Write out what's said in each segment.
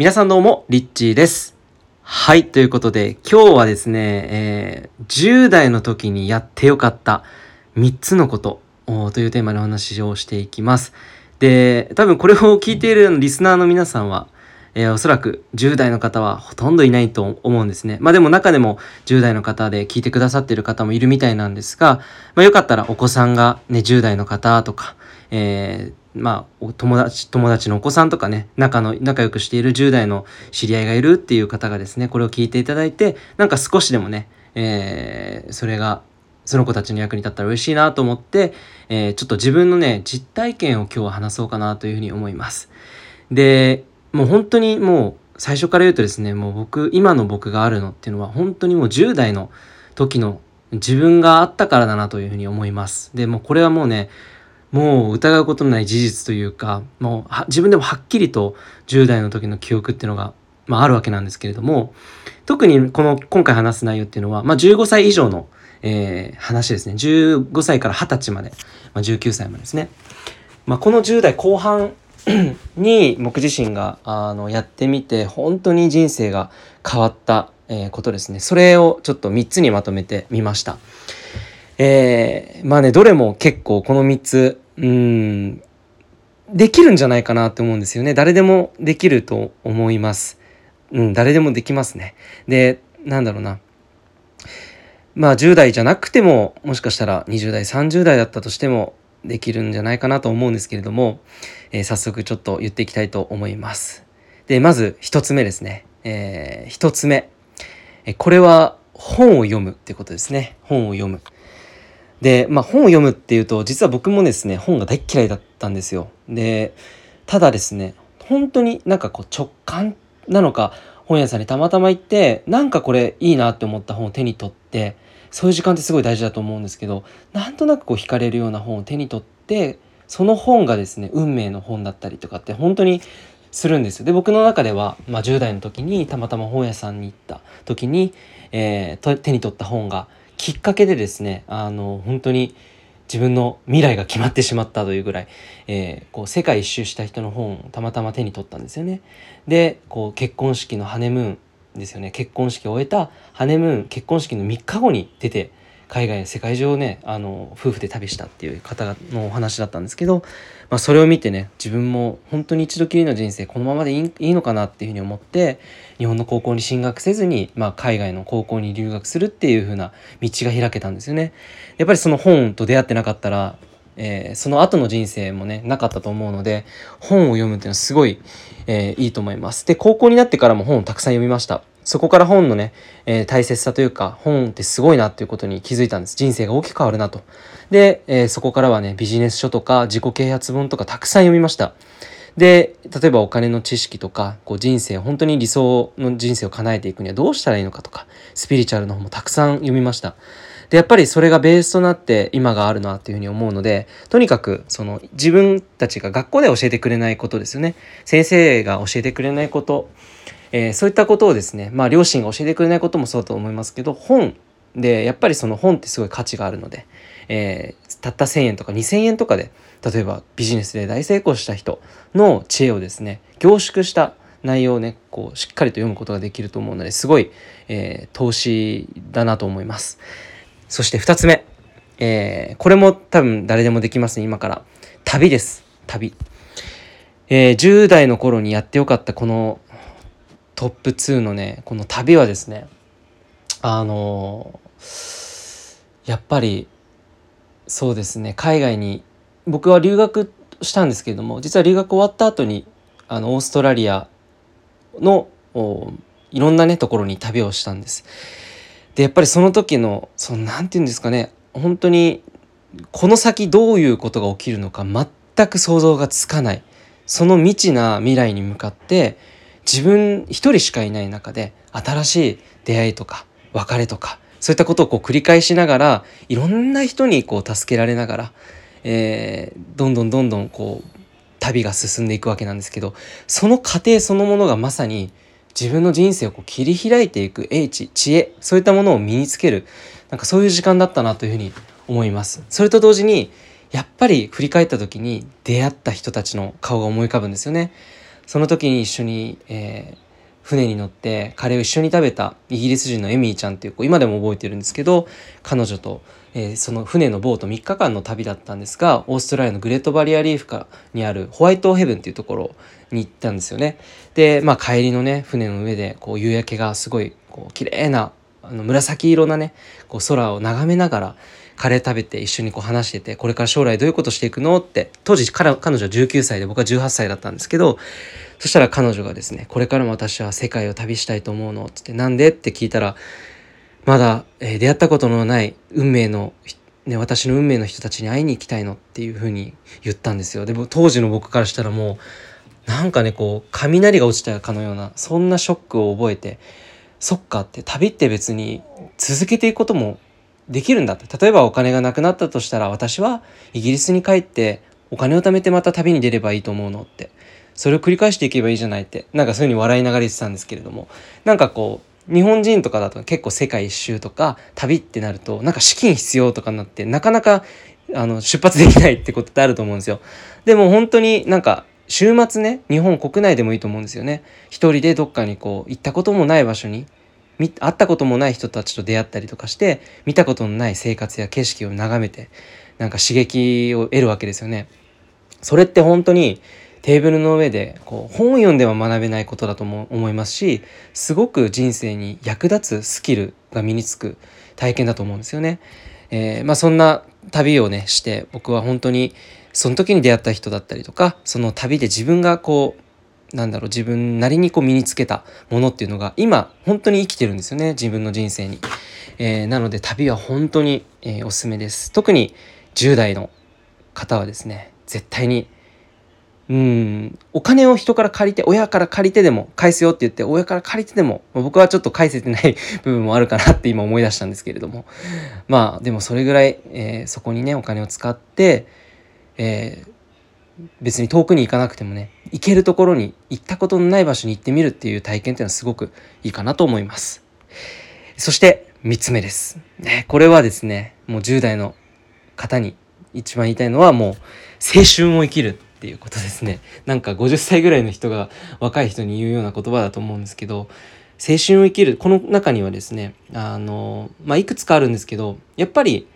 皆さんどうも、リッチーです。はい、ということで、今日はですね、えー、10代の時にやってよかった3つのことというテーマでお話をしていきます。で、多分これを聞いているリスナーの皆さんは、えー、おそらく10代の方はほとんどいないと思うんですね。まあでも中でも10代の方で聞いてくださっている方もいるみたいなんですが、まあよかったらお子さんがね、10代の方とか、えー、まあ、友達、友達のお子さんとかね、仲の、仲良くしている10代の知り合いがいるっていう方がですね、これを聞いていただいて、なんか少しでもね、えー、それが、その子たちの役に立ったら嬉しいなと思って、えー、ちょっと自分のね、実体験を今日は話そうかなというふうに思います。で、もう本当にもう最初から言うとですね、もう僕、今の僕があるのっていうのは本当にもう10代の時の自分があったからだなというふうに思います。で、もうこれはもうね、もう疑うことのない事実というか、もう自分でもはっきりと10代の時の記憶っていうのが、まあ、あるわけなんですけれども、特にこの今回話す内容っていうのは、まあ、15歳以上の、えー、話ですね。15歳から20歳まで、まあ、19歳までですね。まあ、この10代後半 に僕自身があのやってみて本当に人生が変わった、えー、ことですね。それをちょっと3つにまとめてみました。えー、まあね、どれも結構この3つ、うん、できるんじゃないかなって思うんですよね。誰でもできると思います。うん、誰でもできますね。で、なんだろうな。まあ10代じゃなくても、もしかしたら20代、30代だったとしてもできるんじゃないかなと思うんですけれども、えー、早速ちょっと言っていきたいと思います。で、まず1つ目ですね。えー、1つ目。えこれは本を読むってことですね。本を読む。で、まあ本を読むっていうと、実は僕もですね、本が大嫌いだったんですよ。で、ただですね、本当になんかこう直感なのか、本屋さんにたまたま行って、なんかこれいいなって思った本を手に取って、そういう時間ってすごい大事だと思うんですけど、なんとなくこう惹かれるような本を手に取って、その本がですね、運命の本だったりとかって本当にするんですよ。で、僕の中では、まあ10代の時にたまたま本屋さんに行った時に、えー、手に取った本が、きっかけでですねあの本当に自分の未来が決まってしまったというぐらい、えー、こう世界一周した人の本をたまたま手に取ったんですよね。でこう結婚式のハネムーンですよね結婚式を終えたハネムーン結婚式の3日後に出て海外世界中をねあの夫婦で旅したっていう方のお話だったんですけど、まあ、それを見てね自分も本当に一度きりの人生このままでいいのかなっていうふうに思って日本の高校に進学せずに、まあ、海外の高校に留学するっていう風な道が開けたんですよね。やっぱりその本と出会ってなかったらえー、その後の人生もねなかったと思うので本を読むっていうのはすごい、えー、いいと思います。で高校になってからも本をたくさん読みました。そこから本のね、えー、大切さというか、本ってすごいなっていうことに気づいたんです。人生が大きく変わるなと。で、えー、そこからはね、ビジネス書とか自己啓発本とかたくさん読みました。で、例えばお金の知識とか、こう人生、本当に理想の人生を叶えていくにはどうしたらいいのかとか、スピリチュアルの本もたくさん読みました。で、やっぱりそれがベースとなって今があるなっていうふうに思うので、とにかくその自分たちが学校で教えてくれないことですよね。先生が教えてくれないこと、えー、そういったことをですね、まあ両親が教えてくれないこともそうだと思いますけど、本で、やっぱりその本ってすごい価値があるので、えー、たった1000円とか2000円とかで、例えばビジネスで大成功した人の知恵をですね、凝縮した内容をね、こう、しっかりと読むことができると思うので、すごい、えー、投資だなと思います。そして2つ目。えー、これも多分誰でもできますね、今から。旅です。旅。えー、10代の頃にやってよかったこのトップ2のねこの旅はですねあのやっぱりそうですね海外に僕は留学したんですけれども実は留学終わった後にあのオーストラリアのいろんなねところに旅をしたんです。でやっぱりその時のその何て言うんですかね本当にこの先どういうことが起きるのか全く想像がつかないその未知な未来に向かって自分一人しかいない中で新しい出会いとか別れとかそういったことをこう繰り返しながらいろんな人にこう助けられながら、えー、どんどんどんどんこう旅が進んでいくわけなんですけどその過程そのものがまさに自分の人生をこう切り開いていく英知知恵そういったものを身につけるなんかそういう時間だったなというふうに思います。それと同時にやっぱり振り返った時に出会った人たちの顔が思い浮かぶんですよね。その時に一緒に、えー、船に乗ってカレーを一緒に食べたイギリス人のエミーちゃんっていう子今でも覚えてるんですけど彼女と、えー、その船のボート3日間の旅だったんですがオーストラリアのグレートバリアリーフかにあるホワイトヘブンっていうところに行ったんですよね。で、まあ、帰りのね船の上でこう夕焼けがすごいこう綺麗なあの紫色なねこう空を眺めながらカレー食べて一緒にこう話しててこれから将来どういうことしていくのって当時彼彼女は19歳で僕は18歳だったんですけどそしたら彼女がですねこれからも私は世界を旅したいと思うのって言ってなんでって聞いたらまだ、えー、出会ったことのない運命のね、私の運命の人たちに会いに行きたいのっていうふうに言ったんですよ。でも当時の僕からしたらもうなんかねこう雷が落ちたかのようなそんなショックを覚えてそっかって旅って別に続けていくこともできるんだって。例えばお金がなくなったとしたら私はイギリスに帰ってお金を貯めてまた旅に出ればいいと思うのって。それを繰り返していけばいいじゃないって。なんかそういうふうに笑いながら言ってたんですけれども。なんかこう日本人とかだと結構世界一周とか旅ってなるとなんか資金必要とかになってなかなかあの出発できないってことってあると思うんですよ。でも本当になんか週末ね日本国内でもいいと思うんですよね。一人でどっかにこう行ったこともない場所に会ったこともない人たちと出会ったりとかして見たことのない生活や景色を眺めてなんか刺激を得るわけですよね。それって本当にテーブルの上でこう本を読んでは学べないことだと思いますしすごく人生に役立つスキルが身につく体験だと思うんですよね。えー、まあ、そんな旅をねして僕は本当にその時に出会った人だったりとかその旅で自分がこうなんだろう自分なりにこう身につけたものっていうのが今本当に生きてるんですよね自分の人生に、えー、なので旅は本当に、えー、おすすめです。特に10代の方はですね絶対にうんお金を人から借りて親から借りてでも返すよって言って親から借りてでもま僕はちょっと返せてない 部分もあるかなって今思い出したんですけれども。まあでもそれぐらい、えー、そこにねお金を使って、えー、別に遠くに行かなくてもね行けるところに行ったことのない場所に行ってみるっていう体験っていうのはすごくいいかなと思います。そして3つ目です、ね、これはですねもう10代の方に一番言いたいのはもう青春を生きるっていうことですね。なんか50歳ぐらいの人が若い人に言うような言葉だと思うんですけど青春を生きるこの中にはですねあのまあいくつかあるんですけどやっぱり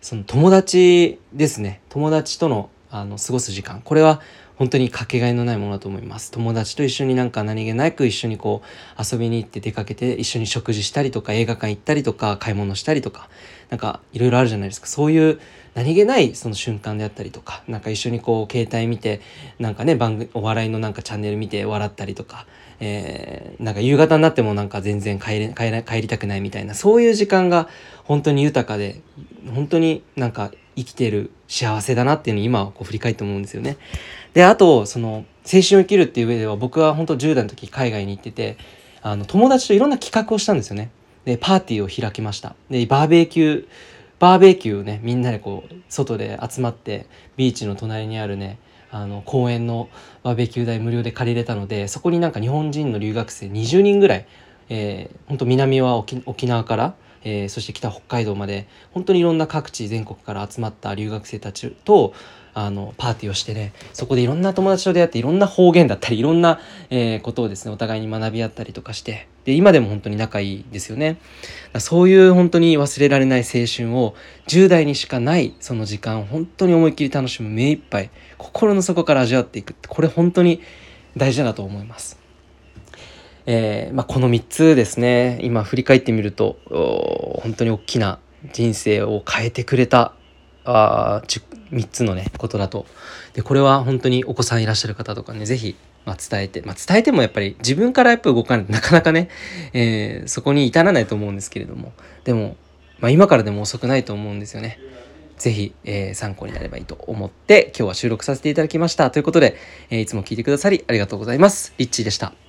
その友達ですね。友達とのあの過ごす時間。これは本当にかけがえのないものだと思います。友達と一緒になんか何気なく一緒にこう遊びに行って出かけて一緒に食事したりとか映画館行ったりとか買い物したりとかなんかいろいろあるじゃないですか。そういう何気ないその瞬間であったりとかなんか一緒にこう携帯見てなんかね番組お笑いのなんかチャンネル見て笑ったりとか、えー、なんか夕方になってもなんか全然帰れ帰れ帰りたくないみたいなそういう時間が本当に豊かで本当になんか生きてる幸せだなっていうのを今こう振り返って思うんですよね。であとその青春を生きるっていう上では僕は本当10代の時海外に行っててあの友達といろんな企画をしたんですよね。でパーティーを開きました。でバーベキューバーベキューをねみんなでこう外で集まってビーチの隣にあるねあの公園のバーベキュー台無料で借りれたのでそこになんか日本人の留学生20人ぐらい、えー、本当南は沖縄からえー、そして北北海道まで本当にいろんな各地全国から集まった留学生たちとあのパーティーをしてねそこでいろんな友達と出会っていろんな方言だったりいろんな、えー、ことをですねお互いに学び合ったりとかしてで今でも本当に仲いいですよね。そういう本当に忘れられない青春を10代にしかないその時間を本当に思いっきり楽しむ目いっぱい心の底から味わっていくってこれ本当に大事だと思います。えー、まあ、この3つですね今振り返ってみると本当に大きな人生を変えてくれたあ3つのねことだとでこれは本当にお子さんいらっしゃる方とかね是非、まあ、伝えて、まあ、伝えてもやっぱり自分からやっぱ動かないとなかなかね、えー、そこに至らないと思うんですけれどもでも、まあ、今からでも遅くないと思うんですよね。ぜひ、えー、参考になればいいと思って今日は収録させていただきました。ということで、えー、いつも聞いてくださりありがとうございます。リッチーでした。